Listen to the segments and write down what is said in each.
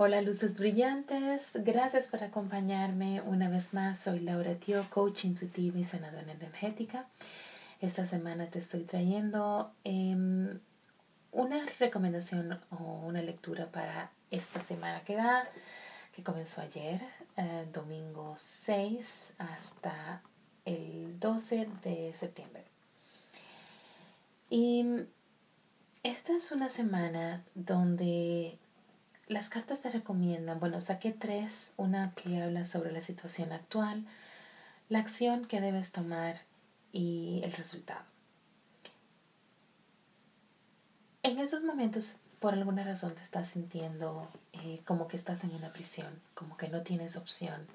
Hola luces brillantes, gracias por acompañarme una vez más. Soy Laura Tio, coach intuitiva y sanadora energética. Esta semana te estoy trayendo em, una recomendación o una lectura para esta semana que va, que comenzó ayer, eh, domingo 6 hasta el 12 de septiembre. Y esta es una semana donde las cartas te recomiendan, bueno, saqué tres, una que habla sobre la situación actual, la acción que debes tomar y el resultado. En esos momentos, por alguna razón, te estás sintiendo eh, como que estás en una prisión, como que no tienes opción.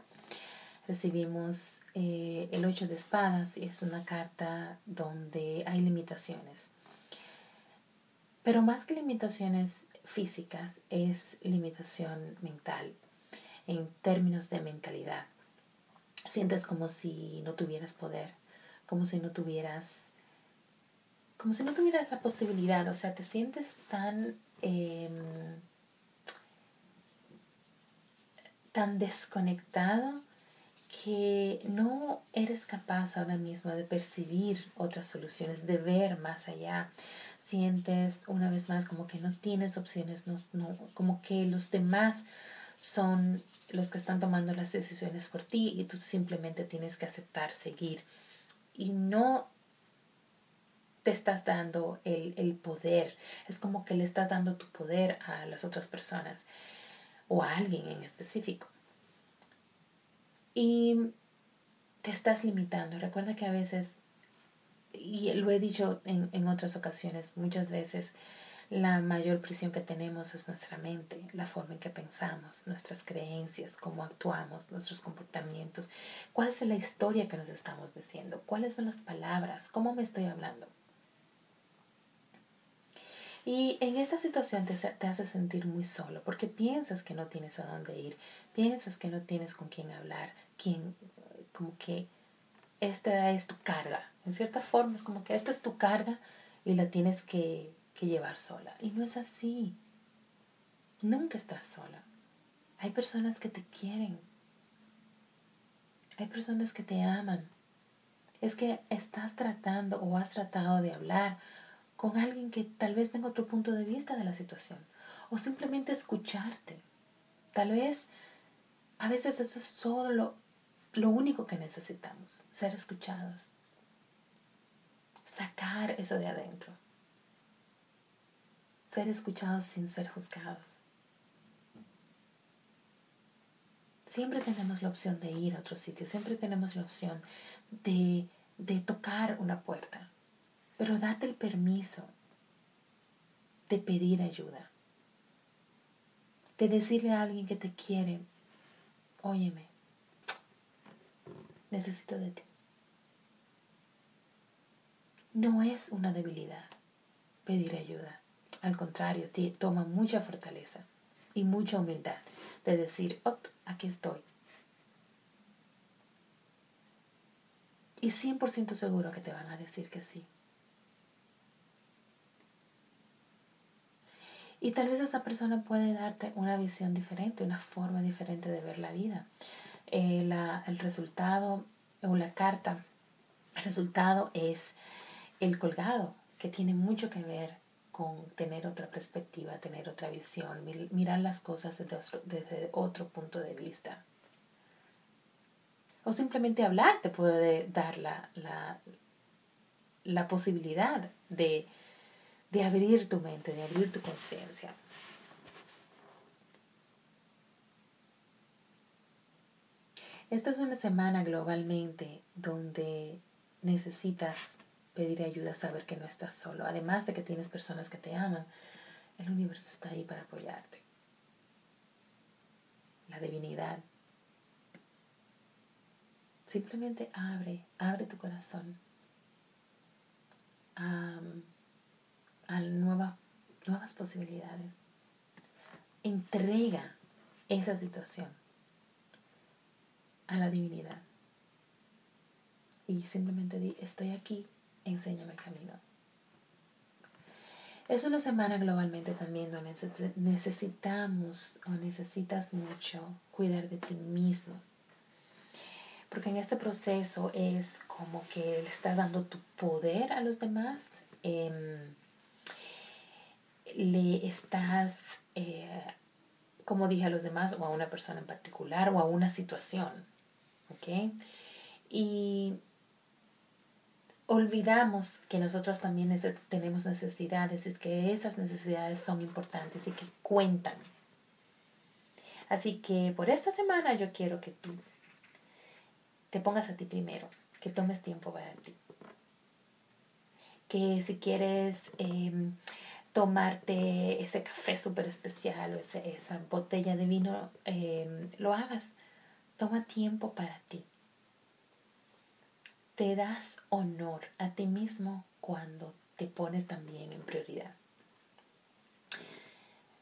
Recibimos eh, el ocho de espadas y es una carta donde hay limitaciones. Pero más que limitaciones físicas, es limitación mental en términos de mentalidad. Sientes como si no tuvieras poder, como si no tuvieras, como si no tuvieras la posibilidad, o sea, te sientes tan, em, tan desconectado que no eres capaz ahora mismo de percibir otras soluciones, de ver más allá. Sientes una vez más como que no tienes opciones, no, como que los demás son los que están tomando las decisiones por ti y tú simplemente tienes que aceptar, seguir. Y no te estás dando el, el poder, es como que le estás dando tu poder a las otras personas o a alguien en específico. Y te estás limitando. Recuerda que a veces, y lo he dicho en, en otras ocasiones, muchas veces, la mayor prisión que tenemos es nuestra mente, la forma en que pensamos, nuestras creencias, cómo actuamos, nuestros comportamientos, cuál es la historia que nos estamos diciendo, cuáles son las palabras, cómo me estoy hablando. Y en esta situación te, te, hace sentir muy solo porque piensas que no tienes a dónde ir, piensas que no tienes con quién hablar, quién, como que esta es tu carga. En cierta forma es como que esta es tu carga y la tienes que, que llevar sola. Y no es así. Nunca estás sola. Hay personas que te quieren. Hay personas que te aman. Es que estás tratando o has tratado de hablar con alguien que tal vez tenga otro punto de vista de la situación o simplemente escucharte. Tal vez a veces eso es solo lo único que necesitamos, ser escuchados, sacar eso de adentro, ser escuchados sin ser juzgados. Siempre tenemos la opción de ir a otro sitio, siempre tenemos la opción de, de tocar una puerta, pero date el permiso de pedir ayuda, de decirle a alguien que te quiere, óyeme, necesito de ti. No es una debilidad pedir ayuda. Al contrario, te toma mucha fortaleza y mucha humildad de decir, op, aquí estoy. Y 100% seguro que te van a decir que sí. Y tal vez esta persona puede darte una visión diferente, una forma diferente de ver la vida. Eh, el resultado o la carta, el resultado es el colgado, que tiene mucho que ver con tener otra perspectiva, tener otra visión, mirar las cosas desde otro, desde otro punto de vista. O simplemente hablar te puede dar la, la, la posibilidad de de abrir tu mente, de abrir tu conciencia. Esta es una semana globalmente donde necesitas pedir ayuda, saber que no estás solo. Además de que tienes personas que te aman, el universo está ahí para apoyarte. la divinidad. Simplemente abre, abre tu corazón a, a nuevas posibilidades. Entrega esa situación a la divinidad. Y simplemente di, estoy aquí, enséñame el camino. Es una semana globalmente también donde necesitamos o necesitas mucho cuidar de ti mismo. Porque en este proceso es como que le estás dando tu poder a los demás. Em, le estás, eh, como dije a los demás, o a una persona en particular, o a una situación. ¿Ok? Y olvidamos que nosotros también tenemos necesidades, es que esas necesidades son importantes y que cuentan. Así que por esta semana yo quiero que tú te pongas a ti primero, que tomes tiempo para ti. Que si quieres em, tomarte ese café súper especial o esa botella de vino, em, lo hagas. Toma tiempo para ti te das honor a ti mismo cuando te pones también en prioridad.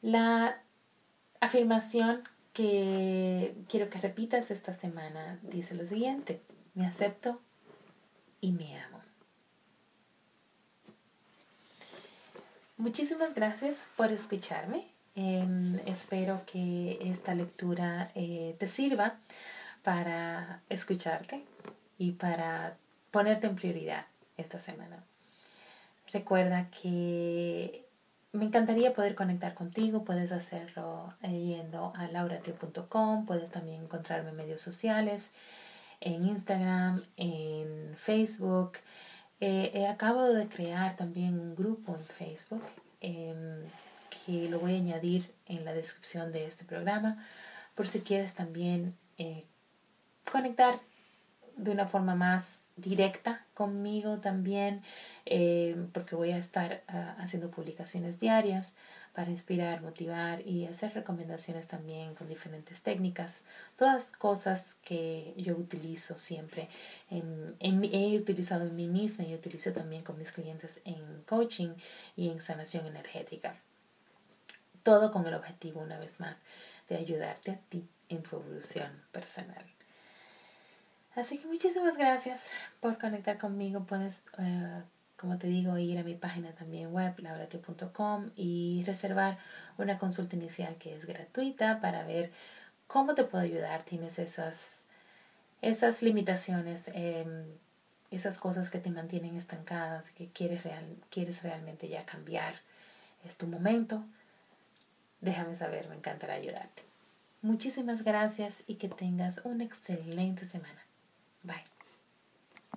La afirmación que quiero que repitas esta semana dice lo siguiente, me acepto y me amo. Muchísimas gracias por escucharme. Em, espero que esta lectura eh, te sirva para escucharte y para ponerte en prioridad esta semana. Recuerda que me encantaría poder conectar contigo, puedes hacerlo yendo a lauratio.com, puedes también encontrarme en medios sociales, en Instagram, en Facebook. Eh, he acabado de crear también un grupo en Facebook em, que lo voy a añadir en la descripción de este programa por si quieres también eh, conectar de una forma más directa conmigo también, eh, porque voy a estar ah, haciendo publicaciones diarias para inspirar, motivar y hacer recomendaciones también con diferentes técnicas, todas cosas que yo utilizo siempre, en, he utilizado en mí misma y utilizo también con mis clientes en coaching y en sanación energética. Todo con el objetivo, una vez más, de ayudarte a ti en tu evolución personal. Así que muchísimas gracias por conectar conmigo. Puedes, eh, como te digo, ir a mi página también web, lauratio.com y reservar una consulta inicial que es gratuita para ver cómo te puedo ayudar. Tienes esas, esas limitaciones, em, esas cosas que te mantienen estancadas, que quieres, real, quieres realmente ya cambiar. Es tu momento. Déjame saber, me encantará ayudarte. Muchísimas gracias y que tengas una excelente semana. Bye.